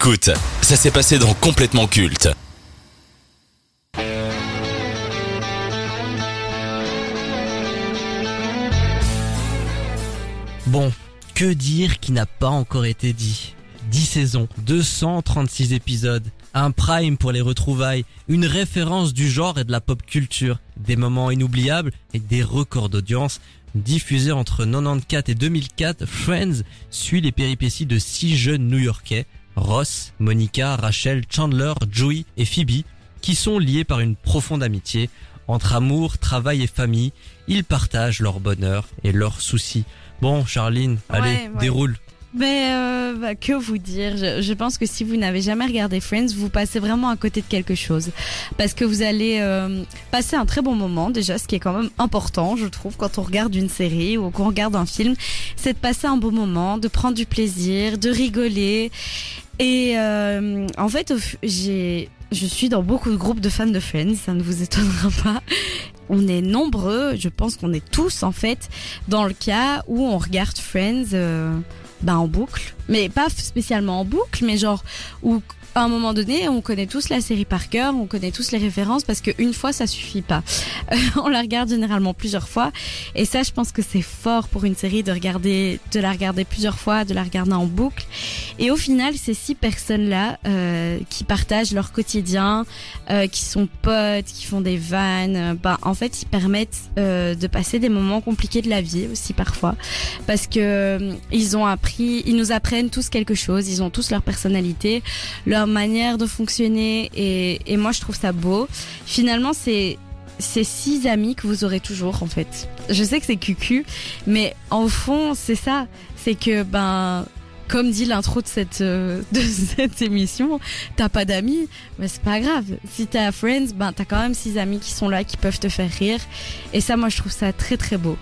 Écoute, ça s'est passé dans Complètement Culte. Bon, que dire qui n'a pas encore été dit? 10 saisons, 236 épisodes, un prime pour les retrouvailles, une référence du genre et de la pop culture, des moments inoubliables et des records d'audience. Diffusé entre 94 et 2004, Friends suit les péripéties de six jeunes New-Yorkais, Ross, Monica, Rachel, Chandler, Joey et Phoebe, qui sont liés par une profonde amitié. Entre amour, travail et famille, ils partagent leur bonheur et leurs soucis. Bon, Charline, allez, Ouais, ouais. déroule. Mais euh, bah, que vous dire? Je, je pense que si vous n'avez jamais regardé Friends, vous passez vraiment à côté de quelque chose. Parce que vous allez euh, passer un très bon moment, déjà, ce qui est quand même important, je trouve, quand on regarde une série ou qu'on regarde un film, c'est de passer un bon moment, de prendre du plaisir, de rigoler. Et euh, en fait, j'ai, je suis dans beaucoup de groupes de fans de Friends, ça ne vous étonnera pas. On est nombreux, je pense qu'on est tous en fait dans le cas où on regarde Friends euh, bah, en boucle. Mais pas spécialement en boucle, mais genre où à un moment donné, on connaît tous la série par cœur, on connaît tous les références parce qu'une fois, ça suffit pas. Euh, on la regarde généralement plusieurs fois. Et ça, je pense que c'est fort pour une série de regarder, de la regarder plusieurs fois, de la regarder en boucle. Et au final, ces six personnes-là euh, qui partagent leur quotidien, euh, qui sont potes, qui font des vannes, euh, bah, en fait, ils permettent euh, de passer des moments compliqués de la vie aussi parfois, parce que euh, ils ont appris, ils nous apprennent tous quelque chose, ils ont tous leur personnalité, leur manière de fonctionner, et, moi je trouve ça beau. Finalement, c'est ces six amis que vous aurez toujours en fait. Je sais que c'est cucu, mais en fond, c'est ça, c'est que ben comme dit l'intro de cette euh, cette émission, t'as pas d'amis, mais c'est pas grave. Si t'as Friends, ben t'as quand même six amis qui sont là, qui peuvent te faire rire. Et ça, moi, je trouve ça très très beau.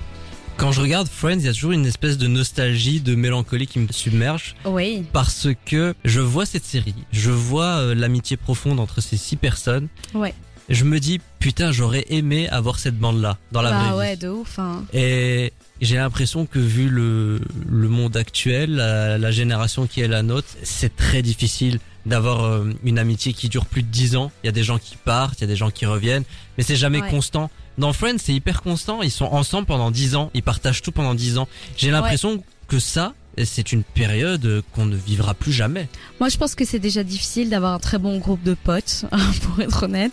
Quand je regarde Friends, il y a toujours une espèce de nostalgie, de mélancolie qui me submerge. Oui. Parce que je vois cette série, je vois euh, l'amitié profonde entre ces six personnes. Ouais. Je me dis, putain, j'aurais aimé avoir cette bande-là dans la bah vraie ouais, vie. de ouf. Hein. Et j'ai l'impression que vu le, le monde actuel, la, la génération qui est la nôtre, c'est très difficile d'avoir euh, une amitié qui dure plus de 10 ans. Il y a des gens qui partent, il y a des gens qui reviennent, mais c'est jamais Ouais. constant. Dans Friends, c'est hyper constant. Ils sont ensemble pendant 10 ans, ils partagent tout pendant 10 ans. J'ai l'impression que ça, c'est une période qu'on ne vivra plus jamais. Moi, je pense que c'est déjà difficile d'avoir un très bon groupe de potes, pour être honnête.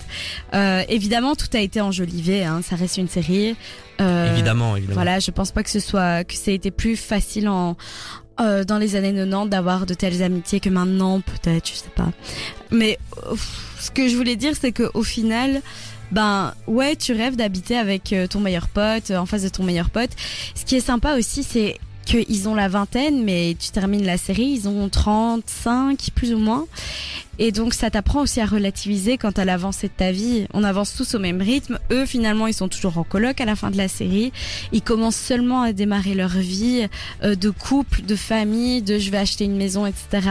Euh, évidemment, tout a été enjolivé. Hein. Ça reste une série. Euh, évidemment, évidemment. Voilà, je pense pas que ce soit que ça a été plus facile en euh, dans les années 90 d'avoir de telles amitiés que maintenant, peut-être, je sais pas. Mais euh, ce que je voulais dire, c'est que au final, ben ouais, tu rêves d'habiter avec euh, ton meilleur pote, euh, en face de ton meilleur pote. Ce qui est sympa aussi, c'est qu'ils ont la vingtaine, mais tu termines la série, ils ont 35 plus ou moins. Et donc ça t'apprend aussi à relativiser quand à l'avancée de ta vie. On avance tous au même rythme. Eux finalement ils sont toujours en coloc à la fin de la série. Ils commencent seulement à démarrer leur vie euh, de couple, de famille, de je vais acheter une maison, etc.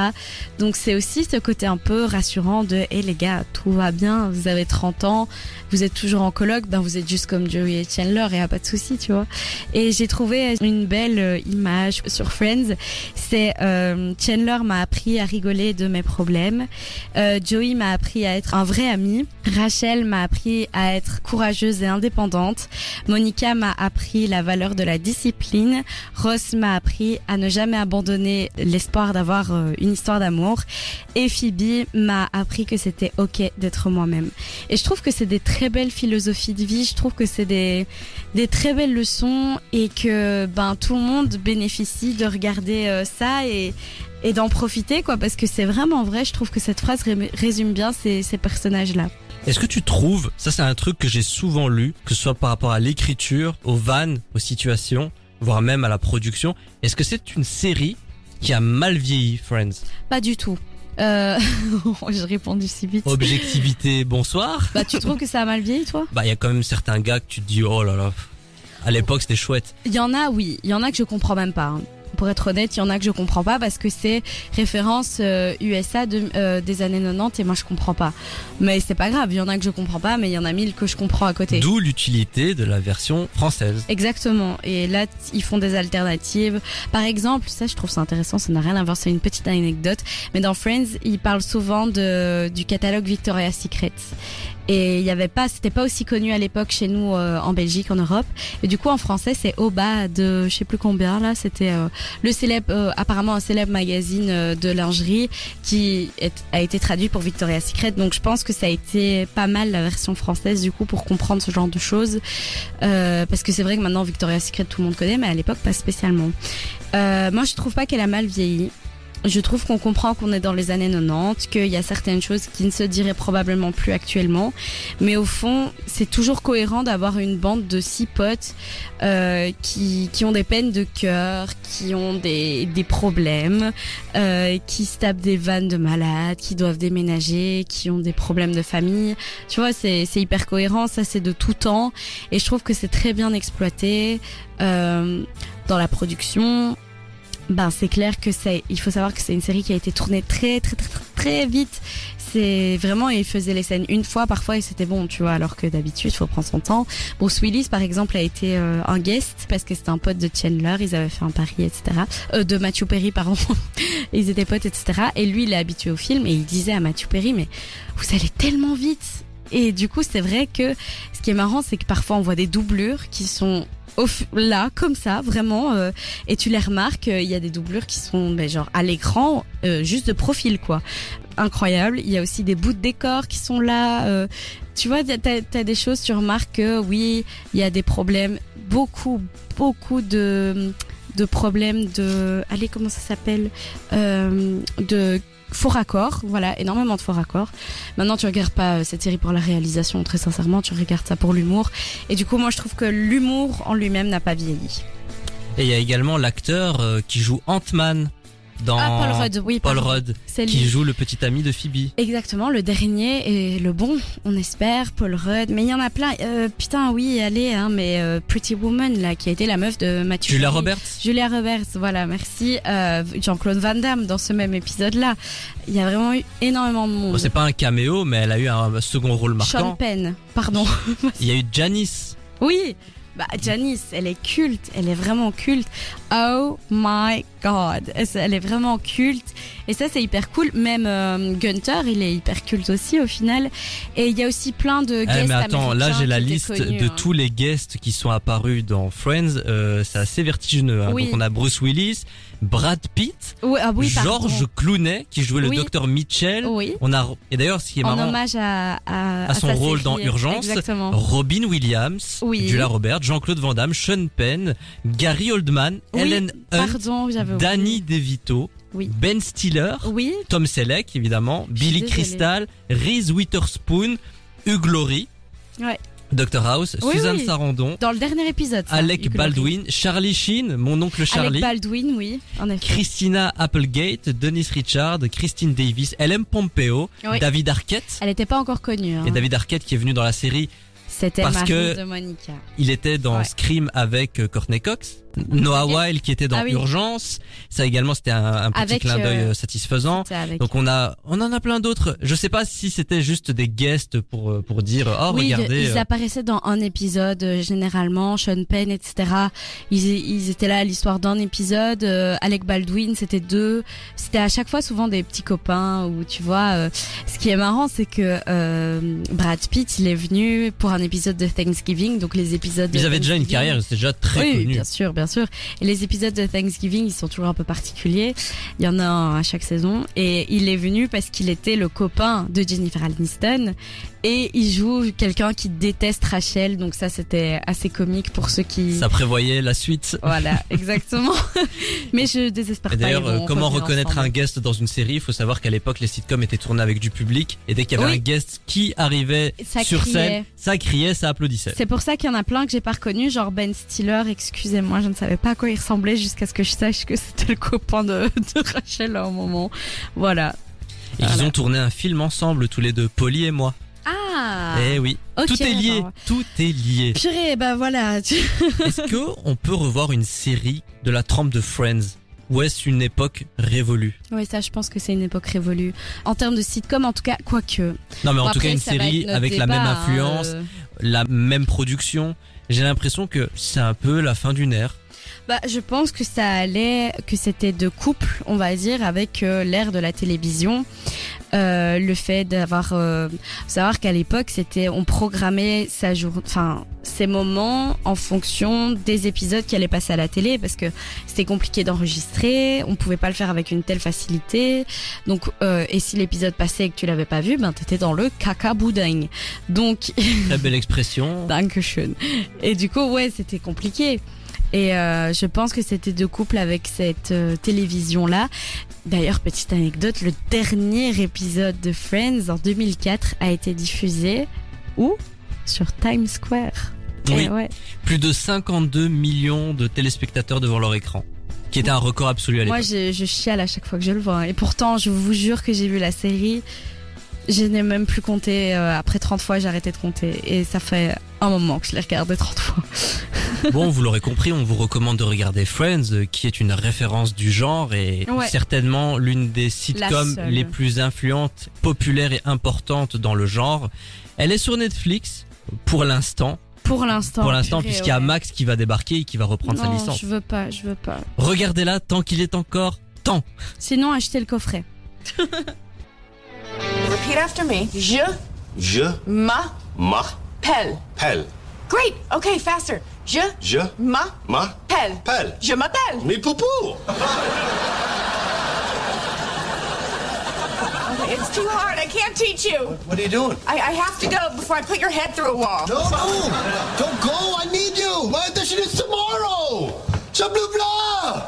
Donc c'est aussi ce côté un peu rassurant de hé les gars tout va bien, vous avez 30 ans, vous êtes toujours en coloc, ben vous êtes juste comme Joey et Chandler et y a pas de souci tu vois. Et j'ai trouvé une belle euh, image sur Friends. C'est euh, Chandler m'a appris à rigoler de mes problèmes. Euh, Joey m'a appris à être un vrai ami. Rachel m'a appris à être courageuse et indépendante. Monica m'a appris la valeur de la discipline. Ross m'a appris à ne jamais abandonner l'espoir d'avoir euh, une histoire d'amour. Et Phoebe m'a appris que c'était ok d'être moi-même. Et je trouve que c'est des très belles philosophies de vie. Je trouve que c'est des, des très belles leçons et que ben tout le monde bénéficie de regarder euh, ça et et d'en profiter quoi parce que c'est vraiment vrai je trouve que cette phrase ré- résume bien ces, ces personnages là Est-ce que tu trouves, ça c'est un truc que j'ai souvent lu, que ce soit par rapport à l'écriture, aux vannes, aux situations, voire même à la production, est-ce que c'est une série qui a mal vieilli, Friends? Pas du tout. Euh... j'ai répondu si vite. Objectivité, bonsoir. Bah tu trouves que ça a mal vieilli toi? Bah il y a quand même certains gars que tu te dis, oh là là, à l'époque c'était chouette. il y en a oui. Il y en a que je comprends même pas hein. Pour être honnête, il y en a que je comprends pas parce que c'est référence euh, USA de, euh, des années 90 et moi je comprends pas. Mais c'est pas grave, il y en a que je comprends pas, mais il y en a mille que je comprends à côté. D'où l'utilité de la version française. Exactement. Et là, ils font des alternatives. Par exemple, ça, je trouve ça intéressant. Ça n'a rien à voir. C'est une petite anecdote. Mais dans Friends, ils parlent souvent de du catalogue Victoria's Secret. Et il y avait pas, c'était pas aussi connu à l'époque chez nous euh, en Belgique, en Europe. Et du coup, en français, c'est au bas de, je sais plus combien là. C'était euh, le célèbre, euh, apparemment un célèbre magazine euh, de lingerie qui est- a été traduit pour Victoria's Secret. Donc, je pense que ça a été pas mal la version française du coup pour comprendre ce genre de choses. Euh, parce que c'est vrai que maintenant Victoria's Secret tout le monde connaît, mais à l'époque pas spécialement. Euh, moi, je trouve pas qu'elle a mal vieilli. Je trouve qu'on comprend qu'on est dans les années 90, qu'il y a certaines choses qui ne se diraient probablement plus actuellement. Mais au fond, c'est toujours cohérent d'avoir une bande de six potes euh, qui, qui ont des peines de cœur, qui ont des, des problèmes, euh, qui se tapent des vannes de malades, qui doivent déménager, qui ont des problèmes de famille. Tu vois, c'est hyper cohérent, ça c'est de tout temps. Et je trouve que c'est très bien exploité euh, dans la production. Ben c'est clair que c'est. Il faut savoir que c'est une série qui a été tournée très très très très, très vite. C'est vraiment ils faisaient les scènes une fois parfois et c'était bon, tu vois. Alors que d'habitude il faut prendre son temps. Bruce Willis par exemple a été euh, un guest parce que c'était un pote de Chandler. Ils avaient fait un pari etc. Euh, de Matthew Perry pardon. ils étaient potes etc. Et lui il est habitué au film et il disait à Matthew Perry mais vous allez tellement vite. Et du coup, c'est vrai que ce qui est marrant, c'est que parfois on voit des doublures qui sont au là, comme ça, vraiment, euh, et tu les remarques, euh, il y a des doublures qui sont ben, genre à l'écran, euh, juste de profil, quoi. Incroyable. Il y a aussi des bouts de décor qui sont là. euh, tu vois, t'as as des choses, tu remarques que oui, il y a des problèmes, beaucoup, beaucoup de de problèmes de, allez, comment ça s'appelle, euh, de faux raccords, voilà, énormément de faux raccords. Maintenant, tu regardes pas euh, cette série pour la réalisation, très sincèrement, tu regardes ça pour l'humour. Et du coup, moi, je trouve que l'humour en lui-même n'a pas vieilli. Et il y a également l'acteur euh, qui joue Ant-Man dans Ah, Paul Rudd, oui, Paul. Rudd, qui lui. joue le petit ami de Phoebe. Exactement, le dernier est le bon, on espère, Paul Rudd. Mais il y en a plein. Euh, putain, oui, allez, hein, mais euh, Pretty Woman, là, qui a été la meuf de Matthew. Julia. Roberts. Julia Roberts, voilà, merci. Euh, Jean-Claude Van Damme dans ce même épisode-là. Il y a vraiment eu énormément de monde. Bon, c'est pas un caméo, mais elle a eu un second rôle Sean marquant. Penn, pardon. Il y a eu Janice. Oui, bah Janice, elle est culte, elle est vraiment culte. Oh my god, elle est vraiment culte. Et ça, c'est hyper cool. Même euh, Gunter, il est hyper culte aussi au final. Et il y a aussi plein de Eh, guests mais attends, là j'ai la liste connus, de hein. tous les guests qui sont apparus dans Friends. Euh, c'est assez vertigineux. hein. Oui. Donc on a Bruce Willis, Brad Pitt, Oui, ah oui. George Clooney qui jouait le docteur Mitchell. On a et d'ailleurs ce qui est En marrant, hommage à, à, à son rôle série. dans Urgence. Exactement. Robin Williams. Julia Roberts, Jean-Claude Van Damme, Sean Penn, Gary Oldman, Ellen Hunt, Pardon. Danny DeVito. Ben Stiller, Tom Selleck évidemment, Billy. Crystal, Reese Witherspoon, Hugh Laurie, Ouais. Dr House, Oui, Suzanne oui. Sarandon, dans le dernier épisode. ça, Alec. Baldwin, Charlie Sheen, mon oncle Charlie, Alec Baldwin, oui, en effet. Christina Applegate, Dennis Richard, Christine Davis, Ellen Pompeo, Oui. David Arquette. Elle n'était pas encore connue. hein. Et David Arquette qui est venu dans la série, C'était parce que- de Monica. il était dans Ouais. Scream avec euh, Courtney Cox, Noah. Weil qui était dans Ah oui. Urgence. Ça également c'était un, un petit Avec, clin d'œil euh, euh, satisfaisant. Donc on a on en a plein d'autres. Je sais pas si c'était juste des guests pour pour dire oh oui, regardez ils euh, apparaissaient dans un épisode euh, généralement, Sean Penn, etc. Ils, ils étaient là à l'histoire d'un épisode. Alec Baldwin, c'était deux. C'était à chaque fois souvent des petits copains. Ou tu vois, ce qui est marrant, c'est que Brad Pitt, il est venu pour un épisode de Thanksgiving, donc les épisodes. de ils avaient déjà une Thanksgiving. carrière, ils étaient déjà très oui, connus. bien sûr, bien sûr. Et les épisodes de Thanksgiving, ils sont toujours un peu particuliers. Il y en a un à chaque saison. Et il est venu parce qu'il était le copain de Jennifer Aniston. Et il joue quelqu'un qui déteste Rachel. Donc ça, c'était assez comique pour ceux qui... Ça prévoyait la suite. Voilà, exactement. Mais je désespère Et pas. d'ailleurs, euh, comment reconnaître ensemble. un guest dans une série? Il faut savoir qu'à l'époque, les sitcoms étaient tournés avec du public, et dès qu'il y avait Oui. un guest qui arrivait Ça sur criait. scène, ça criait, ça applaudissait. C'est pour ça qu'il y en a plein que j'ai pas reconnu, genre Ben Stiller, excusez-moi, je ne savais pas à quoi il ressemblait jusqu'à ce que je sache que c'était le copain de, de Rachel à un moment. Voilà. Et ils Voilà. ont tourné un film ensemble, tous les deux, Polly et moi. Ah Eh oui, tout est lié, tout est lié. Purée, bah voilà. Est-ce que on peut revoir une série de la trempe de Friends? Ou est-ce une époque révolue? Oui, ça, je pense que c'est une époque révolue. En termes de sitcom, en tout cas, quoique. Non, mais en tout cas, une série avec la même hein, influence, euh. la même production. J'ai l'impression que c'est un peu la fin d'une ère. Bah, je pense que ça allait, que c'était de couple, on va dire, avec euh, l'ère de la télévision. Euh, le fait d'avoir, euh, savoir qu'à l'époque, c'était, on programmait sa jour, enfin, ses moments en fonction des épisodes qui allaient passer à la télé, parce que c'était compliqué d'enregistrer, on pouvait pas le faire avec une telle facilité. Donc, euh, et si l'épisode passait et que tu l'avais pas vu, ben t'étais dans le caca boudin. Donc, Très belle expression. Dankeschön. Et du coup, ouais, c'était compliqué. Et euh, je pense que c'était de couple avec cette euh, télévision-là. D'ailleurs, petite anecdote, le dernier épisode de Friends en 2004 a été diffusé où? Sur Times Square. Oui. Et ouais. Plus de 52 millions de téléspectateurs devant leur écran. Qui était un record absolu à Moi, l'époque. je, je chiale à chaque fois que je le vois. Et pourtant, je vous jure que j'ai vu la série. Je n'ai même plus compté. euh, après 30 fois, j'ai arrêté de compter. Et ça fait un moment que je l'ai regardé 30 fois. Bon, vous l'aurez compris, on vous recommande de regarder Friends, euh, qui est une référence du genre et Ouais. certainement l'une des sitcoms les plus influentes, populaires et importantes dans le genre. Elle est sur Netflix pour l'instant, Pour l'instant. pour l'instant, puisqu'il y a ouais. Max qui va débarquer et qui va reprendre sa Non, licence. je veux pas, je veux pas. Regardez-la tant qu'il est encore temps. Sinon, achetez le coffret. Repeat after me. Je Je m'appelle. m'appelle. Great. Okay, faster. Je Je m'appelle. m'appelle. Je m'appelle. Mais poupou! Okay, it's too hard. I can't teach you. What are you doing? I, I have to go before I put your head through a wall. No, no! Don't go! I need you! My audition is tomorrow! Chablu blah!